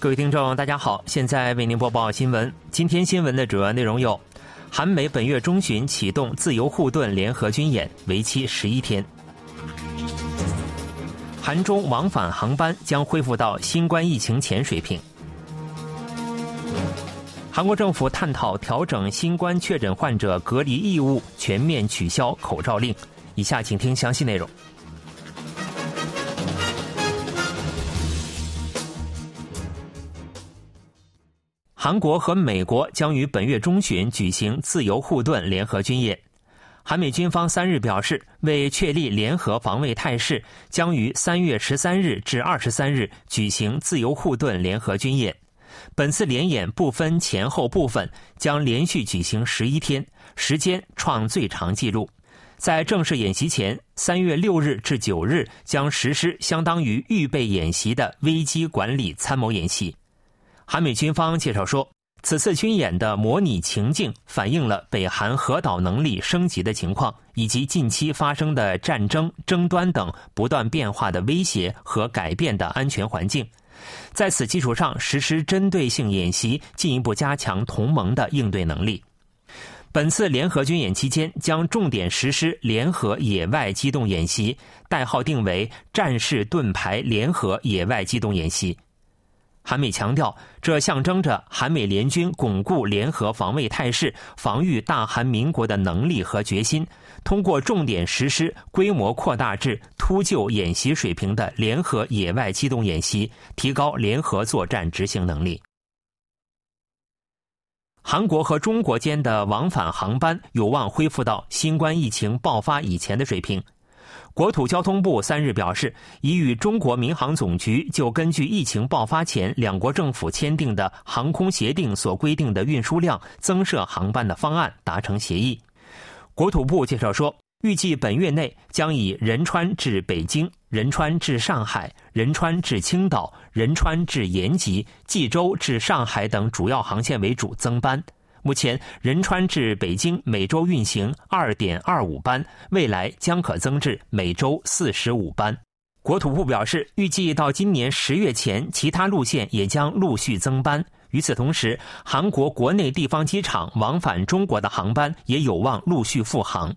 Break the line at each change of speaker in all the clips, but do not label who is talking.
各位听众，大家好，现在为您播报新闻。今天新闻的主要内容有：韩美本月中旬启动自由护盾联合军演，为期十一天；韩中往返航班将恢复到新冠疫情前水平；韩国政府探讨调整新冠确诊患者隔离义务，全面取消口罩令。以下请听详细内容。韩国和美国将于本月中旬举行自由护盾联合军演。韩美军方三日表示，为确立联合防卫态势，将于三月十三日至二十三日举行自由护盾联合军演。本次联演不分前后部分，将连续举行十一天，时间创最长纪录。在正式演习前，三月六日至九日将实施相当于预备演习的危机管理参谋演习。韩美军方介绍说，此次军演的模拟情境反映了北韩核导能力升级的情况，以及近期发生的战争、争端等不断变化的威胁和改变的安全环境。在此基础上实施针对性演习，进一步加强同盟的应对能力。本次联合军演期间，将重点实施联合野外机动演习，代号定为“战士盾牌联合野外机动演习”。韩美强调，这象征着韩美联军巩固联合防卫态势、防御大韩民国的能力和决心。通过重点实施规模扩大至突救演习水平的联合野外机动演习，提高联合作战执行能力。韩国和中国间的往返航班有望恢复到新冠疫情爆发以前的水平。国土交通部三日表示，已与中国民航总局就根据疫情爆发前两国政府签订的航空协定所规定的运输量增设航班的方案达成协议。国土部介绍说，预计本月内将以仁川至北京、仁川至上海、仁川至青岛、仁川至延吉、济州至上海等主要航线为主增班。目前，仁川至北京每周运行二点二五班，未来将可增至每周四十五班。国土部表示，预计到今年十月前，其他路线也将陆续增班。与此同时，韩国国内地方机场往返中国的航班也有望陆续复航。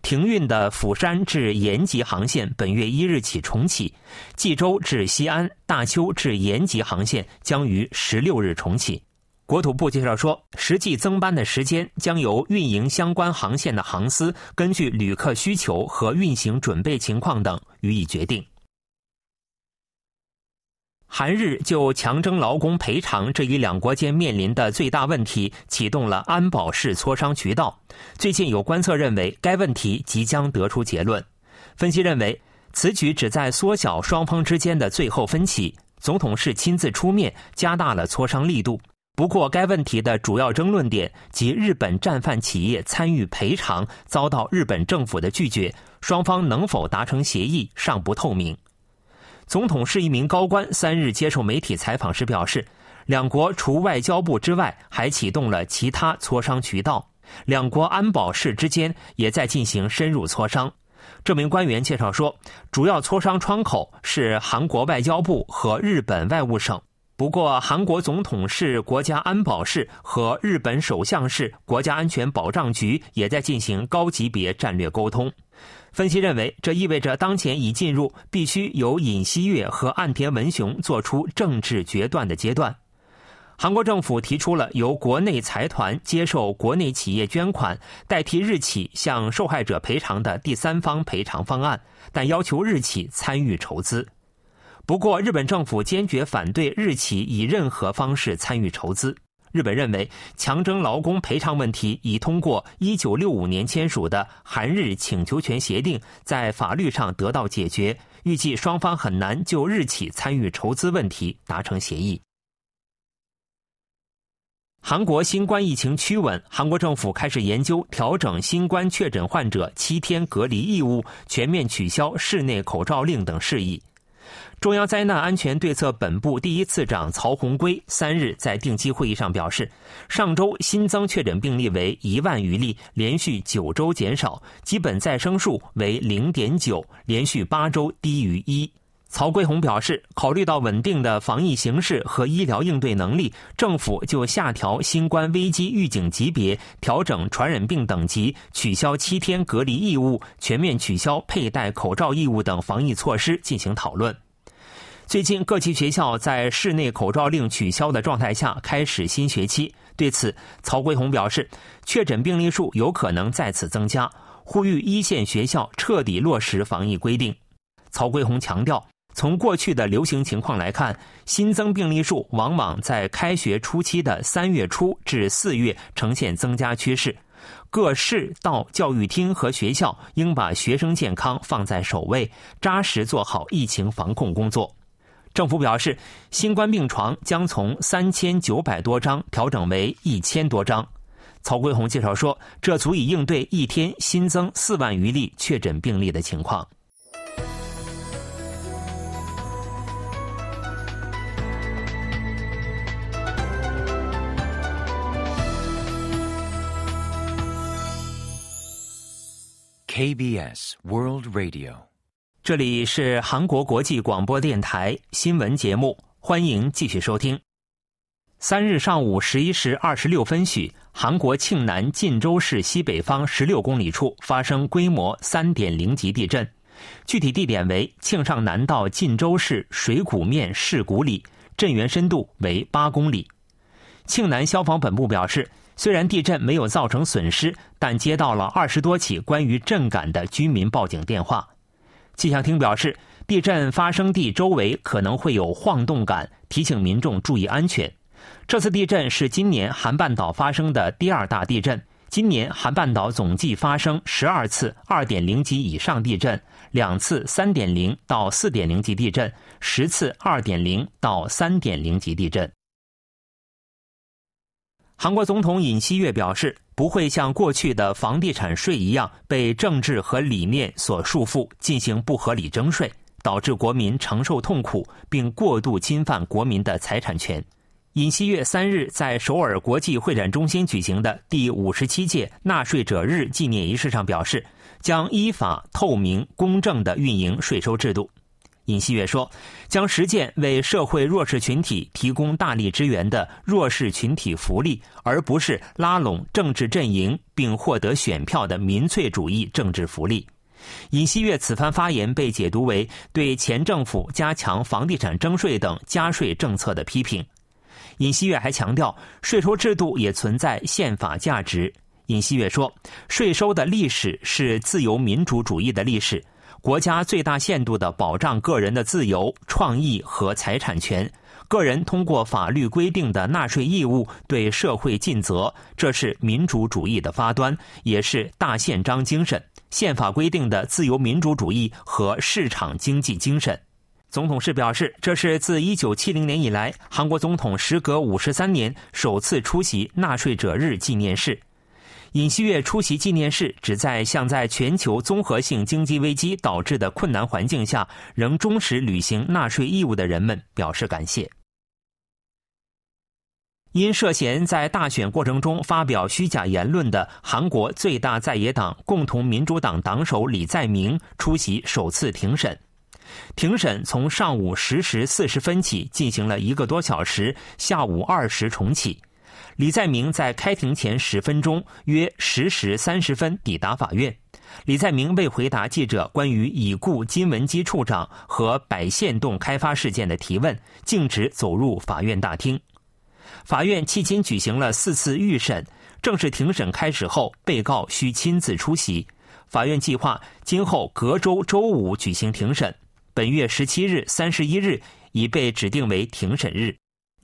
停运的釜山至延吉航线本月一日起重启，济州至西安、大邱至延吉航线将于十六日重启。国土部介绍说，实际增班的时间将由运营相关航线的航司根据旅客需求和运行准备情况等予以决定。韩日就强征劳工赔偿这一两国间面临的最大问题，启动了安保式磋商渠道。最近有观测认为，该问题即将得出结论。分析认为，此举旨在缩小双方之间的最后分歧。总统是亲自出面，加大了磋商力度。不过，该问题的主要争论点及日本战犯企业参与赔偿遭到日本政府的拒绝，双方能否达成协议尚不透明。总统是一名高官，三日接受媒体采访时表示，两国除外交部之外，还启动了其他磋商渠道，两国安保室之间也在进行深入磋商。这名官员介绍说，主要磋商窗口是韩国外交部和日本外务省。不过，韩国总统室国家安保室和日本首相室国家安全保障局也在进行高级别战略沟通。分析认为，这意味着当前已进入必须由尹锡悦和岸田文雄做出政治决断的阶段。韩国政府提出了由国内财团接受国内企业捐款，代替日企向受害者赔偿的第三方赔偿方案，但要求日企参与筹资。不过，日本政府坚决反对日企以任何方式参与筹资。日本认为，强征劳工赔偿问题已通过1965年签署的韩日请求权协定在法律上得到解决，预计双方很难就日企参与筹资问题达成协议。韩国新冠疫情趋稳，韩国政府开始研究调整新冠确诊患者七天隔离义务、全面取消室内口罩令等事宜。中央灾难安全对策本部第一次长曹洪圭三日在定期会议上表示，上周新增确诊病例为一万余例，连续九周减少，基本再生数为零点九，连续八周低于一。曹圭宏表示，考虑到稳定的防疫形势和医疗应对能力，政府就下调新冠危机预警级别、调整传染病等级、取消七天隔离义务、全面取消佩戴口罩义务等防疫措施进行讨论。最近，各级学校在室内口罩令取消的状态下开始新学期。对此，曹圭宏表示，确诊病例数有可能再次增加，呼吁一线学校彻底落实防疫规定。曹圭宏强调。从过去的流行情况来看，新增病例数往往在开学初期的三月初至四月呈现增加趋势。各市道教育厅和学校应把学生健康放在首位，扎实做好疫情防控工作。政府表示，新冠病床将从三千九百多张调整为一千多张。曹圭宏介绍说，这足以应对一天新增四万余例确诊病例的情况。
KBS World Radio，
这里是韩国国际广播电台新闻节目，欢迎继续收听。三日上午十一时二十六分许，韩国庆南晋州市西北方十六公里处发生规模三点零级地震，具体地点为庆尚南道晋州市水谷面市谷里，震源深度为八公里。庆南消防本部表示。虽然地震没有造成损失，但接到了二十多起关于震感的居民报警电话。气象厅表示，地震发生地周围可能会有晃动感，提醒民众注意安全。这次地震是今年韩半岛发生的第二大地震。今年韩半岛总计发生十二次二点零级以上地震，两次三点零到四点零级地震，十次二点零到三点零级地震。韩国总统尹锡悦表示，不会像过去的房地产税一样被政治和理念所束缚，进行不合理征税，导致国民承受痛苦，并过度侵犯国民的财产权。尹锡悦三日在首尔国际会展中心举行的第五十七届纳税者日纪念仪式上表示，将依法、透明、公正地运营税收制度。尹锡悦说：“将实践为社会弱势群体提供大力支援的弱势群体福利，而不是拉拢政治阵营并获得选票的民粹主义政治福利。”尹锡悦此番发言被解读为对前政府加强房地产征税等加税政策的批评。尹锡悦还强调，税收制度也存在宪法价值。尹锡悦说：“税收的历史是自由民主主义的历史。”国家最大限度地保障个人的自由、创意和财产权，个人通过法律规定的纳税义务对社会尽责，这是民主主义的发端，也是大宪章精神、宪法规定的自由民主主义和市场经济精神。总统室表示，这是自1970年以来，韩国总统时隔53年首次出席纳税者日纪念式。尹锡悦出席纪念式，旨在向在全球综合性经济危机导致的困难环境下仍忠实履行纳税义务的人们表示感谢。因涉嫌在大选过程中发表虚假言论的韩国最大在野党共同民主党党首李在明出席首次庭审，庭审从上午十时四十分起进行了一个多小时，下午二时重启。李在明在开庭前十分钟，约十时三十分抵达法院。李在明未回答记者关于已故金文基处长和百线洞开发事件的提问，径直走入法院大厅。法院迄今举行了四次预审，正式庭审开始后，被告需亲自出席。法院计划今后隔周周五举行庭审，本月十七日、三十一日已被指定为庭审日。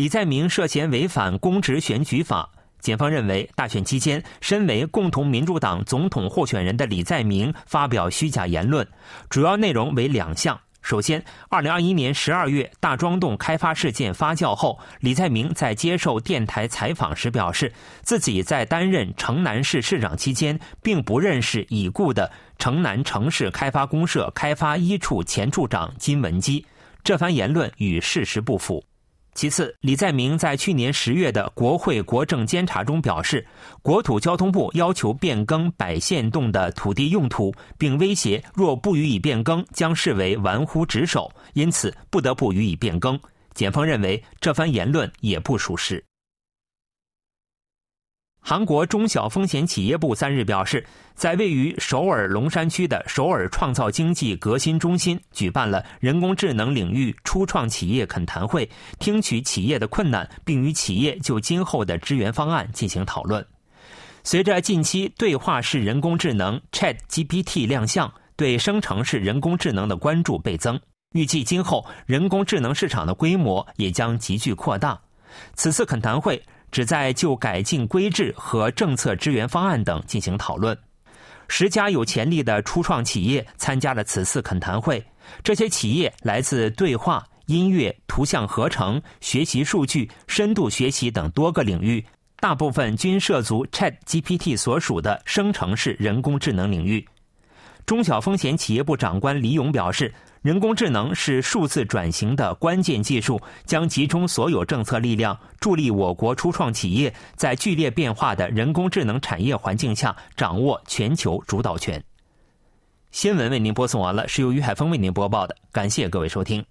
李在明涉嫌违反公职选举法，检方认为大选期间，身为共同民主党总统候选人的李在明发表虚假言论，主要内容为两项。首先，二零二一年十二月大庄洞开发事件发酵后，李在明在接受电台采访时表示，自己在担任城南市市长期间，并不认识已故的城南城市开发公社开发一处前处长金文基，这番言论与事实不符。其次，李在明在去年十月的国会国政监察中表示，国土交通部要求变更百县洞的土地用途，并威胁若不予以变更，将视为玩忽职守，因此不得不予以变更。检方认为这番言论也不属实。韩国中小风险企业部三日表示，在位于首尔龙山区的首尔创造经济革新中心举办了人工智能领域初创企业恳谈会，听取企业的困难，并与企业就今后的支援方案进行讨论。随着近期对话式人工智能 Chat GPT 亮相，对生成式人工智能的关注倍增。预计今后人工智能市场的规模也将急剧扩大。此次恳谈会旨在就改进规制和政策支援方案等进行讨论。十家有潜力的初创企业参加了此次恳谈会，这些企业来自对话、音乐、图像合成、学习数据、深度学习等多个领域，大部分均涉足 Chat GPT 所属的生成式人工智能领域。中小风险企业部长官李勇表示。人工智能是数字转型的关键技术，将集中所有政策力量，助力我国初创企业在剧烈变化的人工智能产业环境下掌握全球主导权。新闻为您播送完了，是由于海峰为您播报的，感谢各位收听。